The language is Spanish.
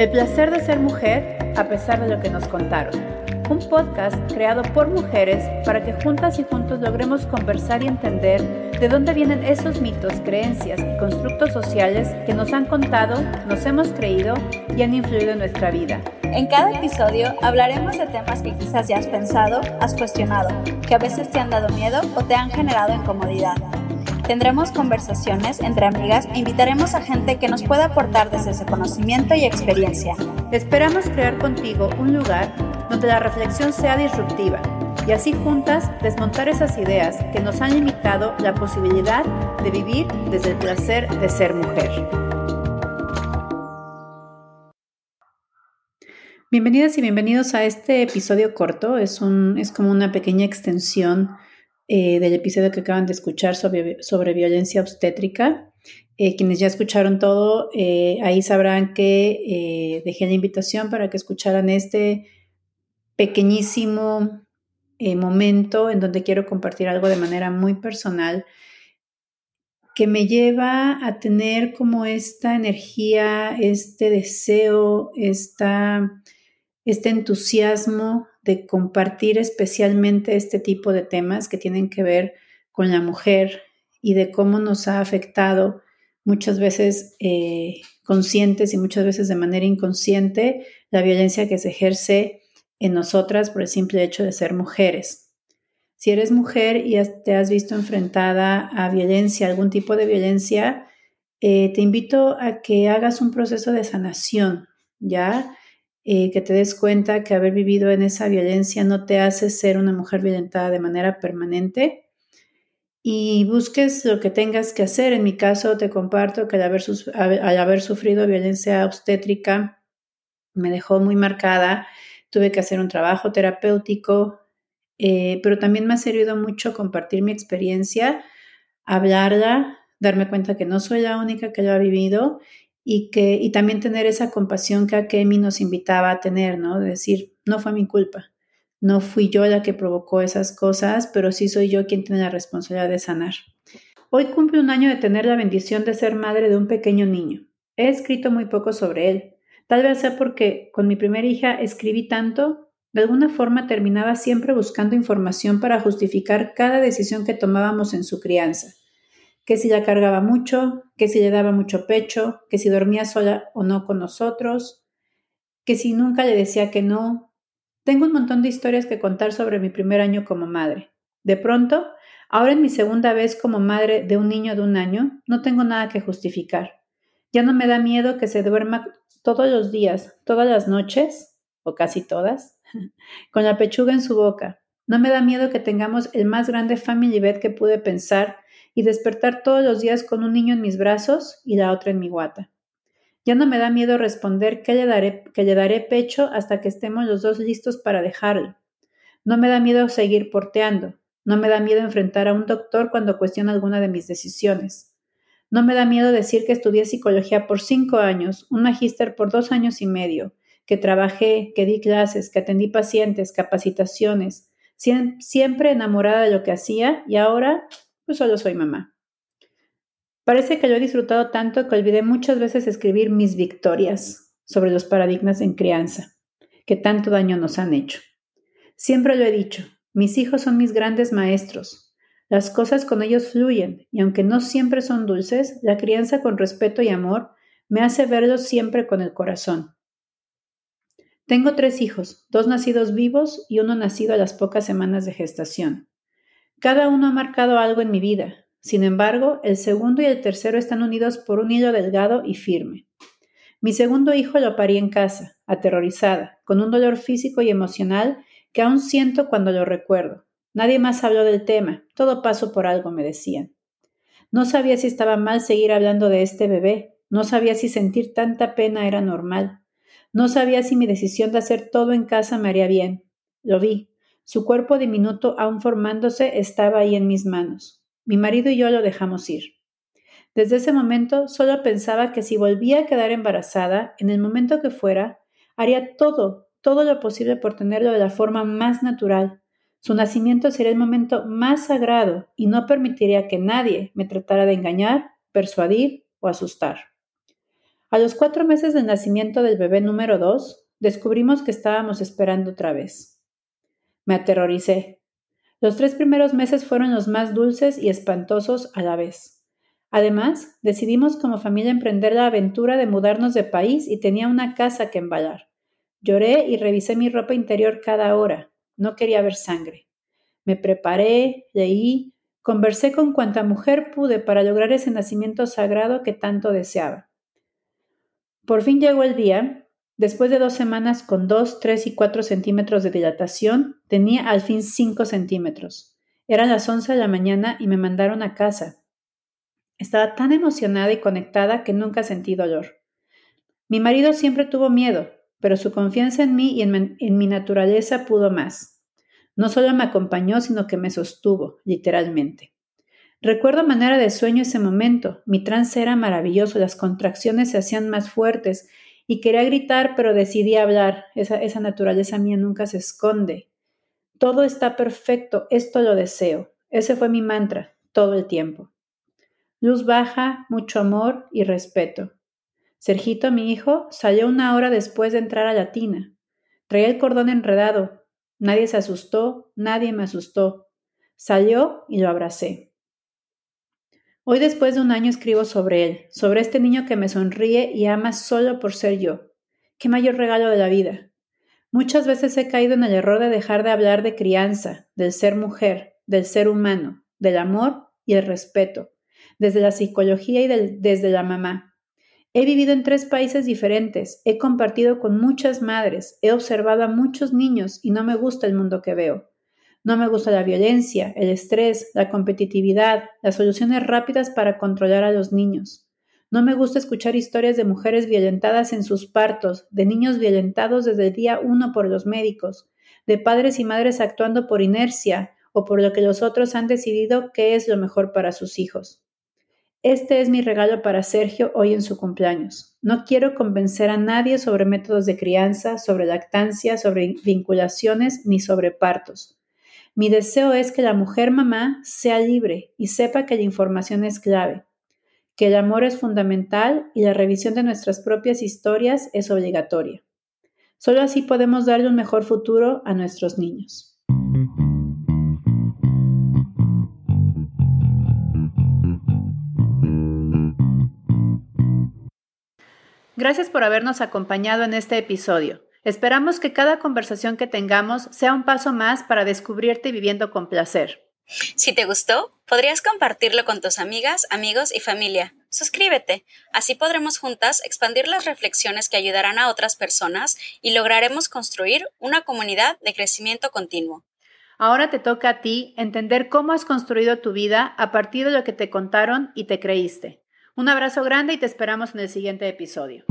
El placer de ser mujer a pesar de lo que nos contaron. Un podcast creado por mujeres para que juntas y juntos logremos conversar y entender de dónde vienen esos mitos, creencias y constructos sociales que nos han contado, nos hemos creído y han influido en nuestra vida. En cada episodio hablaremos de temas que quizás ya has pensado, has cuestionado, que a veces te han dado miedo o te han generado incomodidad. Tendremos conversaciones entre amigas e invitaremos a gente que nos pueda aportar desde ese conocimiento y experiencia. Esperamos crear contigo un lugar donde la reflexión sea disruptiva y así juntas desmontar esas ideas que nos han limitado la posibilidad de vivir desde el placer de ser mujer. Bienvenidas y bienvenidos a este episodio corto. Es, un, es como una pequeña extensión eh, del episodio que acaban de escuchar sobre, sobre violencia obstétrica. Eh, quienes ya escucharon todo, eh, ahí sabrán que dejé la invitación para que escucharan este pequeñísimo momento en donde quiero compartir algo de manera muy personal que me lleva a tener como esta energía, este deseo, esta, este entusiasmo de compartir especialmente este tipo de temas que tienen que ver con la mujer y de cómo nos ha afectado muchas veces eh, conscientes y muchas veces de manera inconsciente la violencia que se ejerce en nosotras por el simple hecho de ser mujeres. Si eres mujer y te has visto enfrentada a violencia, algún tipo de violencia, eh, te invito a que hagas un proceso de sanación, ¿ya? Que te des cuenta que haber vivido en esa violencia no te hace ser una mujer violentada de manera permanente y busques lo que tengas que hacer. En mi caso, te comparto que al haber, al haber sufrido violencia obstétrica me dejó muy marcada. Tuve que hacer un trabajo terapéutico, eh, pero también me ha servido mucho compartir mi experiencia, hablarla, darme cuenta que no soy la única que lo ha vivido y, que, y también tener esa compasión que Akemi nos invitaba a tener, ¿no? De decir, no fue mi culpa, no fui yo la que provocó esas cosas, pero sí soy yo quien tiene la responsabilidad de sanar. Hoy cumple un año de tener la bendición de ser madre de un pequeño niño. He escrito muy poco sobre él. Tal vez sea porque con mi primera hija escribí tanto, de alguna forma terminaba siempre buscando información para justificar cada decisión que tomábamos en su crianza que si la cargaba mucho, que si le daba mucho pecho, que si dormía sola o no con nosotros, que si nunca le decía que no. Tengo un montón de historias que contar sobre mi primer año como madre. De pronto, ahora en mi segunda vez como madre de un niño de un año, no tengo nada que justificar. Ya no me da miedo que se duerma todos los días, todas las noches, o casi todas, con la pechuga en su boca. No me da miedo que tengamos el más grande family bed que pude pensar y despertar todos los días con un niño en mis brazos y la otra en mi guata. Ya no me da miedo responder que le daré, que le daré pecho hasta que estemos los dos listos para dejarlo. No me da miedo seguir porteando. No me da miedo enfrentar a un doctor cuando cuestiona alguna de mis decisiones. No me da miedo decir que estudié psicología por cinco años, un magíster por dos años y medio, que trabajé, que di clases, que atendí pacientes, capacitaciones, siempre enamorada de lo que hacía y ahora pues solo soy mamá. Parece que lo he disfrutado tanto que olvidé muchas veces escribir mis victorias sobre los paradigmas en crianza, que tanto daño nos han hecho. Siempre lo he dicho, mis hijos son mis grandes maestros. Las cosas con ellos fluyen y aunque no siempre son dulces, la crianza con respeto y amor me hace verlos siempre con el corazón. Tengo tres hijos, dos nacidos vivos y uno nacido a las pocas semanas de gestación. Cada uno ha marcado algo en mi vida. Sin embargo, el segundo y el tercero están unidos por un hilo delgado y firme. Mi segundo hijo lo parí en casa, aterrorizada, con un dolor físico y emocional que aún siento cuando lo recuerdo. Nadie más habló del tema, todo pasó por algo, me decían. No sabía si estaba mal seguir hablando de este bebé, no sabía si sentir tanta pena era normal, no sabía si mi decisión de hacer todo en casa me haría bien. Lo vi, su cuerpo diminuto, aún formándose, estaba ahí en mis manos. Mi marido y yo lo dejamos ir. Desde ese momento solo pensaba que si volvía a quedar embarazada, en el momento que fuera, haría todo, todo lo posible por tenerlo de la forma más natural. Su nacimiento sería el momento más sagrado y no permitiría que nadie me tratara de engañar, persuadir o asustar. A los cuatro meses del nacimiento del bebé número dos, descubrimos que estábamos esperando otra vez. Me aterroricé. Los tres primeros meses fueron los más dulces y espantosos a la vez. Además, decidimos como familia emprender la aventura de mudarnos de país y tenía una casa que embalar. Lloré y revisé mi ropa interior cada hora. No quería ver sangre. Me preparé, leí, conversé con cuanta mujer pude para lograr ese nacimiento sagrado que tanto deseaba. Por fin llegó el día. Después de dos semanas con dos, tres y cuatro centímetros de dilatación, tenía al fin cinco centímetros. Eran las once de la mañana y me mandaron a casa. Estaba tan emocionada y conectada que nunca sentí dolor. Mi marido siempre tuvo miedo, pero su confianza en mí y en, mi naturaleza pudo más. No solo me acompañó, sino que me sostuvo, literalmente. Recuerdo manera de sueño ese momento. Mi trance era maravilloso, las contracciones se hacían más fuertes y quería gritar, pero decidí hablar. Esa, naturaleza mía nunca se esconde. Todo está perfecto, esto lo deseo. Ese fue mi mantra todo el tiempo. Luz baja, mucho amor y respeto. Sergito, mi hijo, salió una hora después de entrar a la tina. Traía el cordón enredado. Nadie se asustó, nadie me asustó. Salió y lo abracé. Hoy después de un año escribo sobre él, sobre este niño que me sonríe y ama solo por ser yo. Qué mayor regalo de la vida. Muchas veces he caído en el error de dejar de hablar de crianza, del ser mujer, del ser humano, del amor y el respeto, desde la psicología y desde la mamá. He vivido en tres países diferentes, he compartido con muchas madres, he observado a muchos niños y no me gusta el mundo que veo. No me gusta la violencia, el estrés, la competitividad, las soluciones rápidas para controlar a los niños. No me gusta escuchar historias de mujeres violentadas en sus partos, de niños violentados desde el día uno por los médicos, de padres y madres actuando por inercia o por lo que los otros han decidido que es lo mejor para sus hijos. Este es mi regalo para Sergio hoy en su cumpleaños. No quiero convencer a nadie sobre métodos de crianza, sobre lactancia, sobre vinculaciones ni sobre partos. Mi deseo es que la mujer mamá sea libre y sepa que la información es clave, que el amor es fundamental y la revisión de nuestras propias historias es obligatoria. Solo así podemos darle un mejor futuro a nuestros niños. Gracias por habernos acompañado en este episodio. Esperamos que cada conversación que tengamos sea un paso más para descubrirte viviendo con placer. Si te gustó, podrías compartirlo con tus amigas, amigos y familia. Suscríbete, así podremos juntas expandir las reflexiones que ayudarán a otras personas y lograremos construir una comunidad de crecimiento continuo. Ahora te toca a ti entender cómo has construido tu vida a partir de lo que te contaron y te creíste. Un abrazo grande y te esperamos en el siguiente episodio.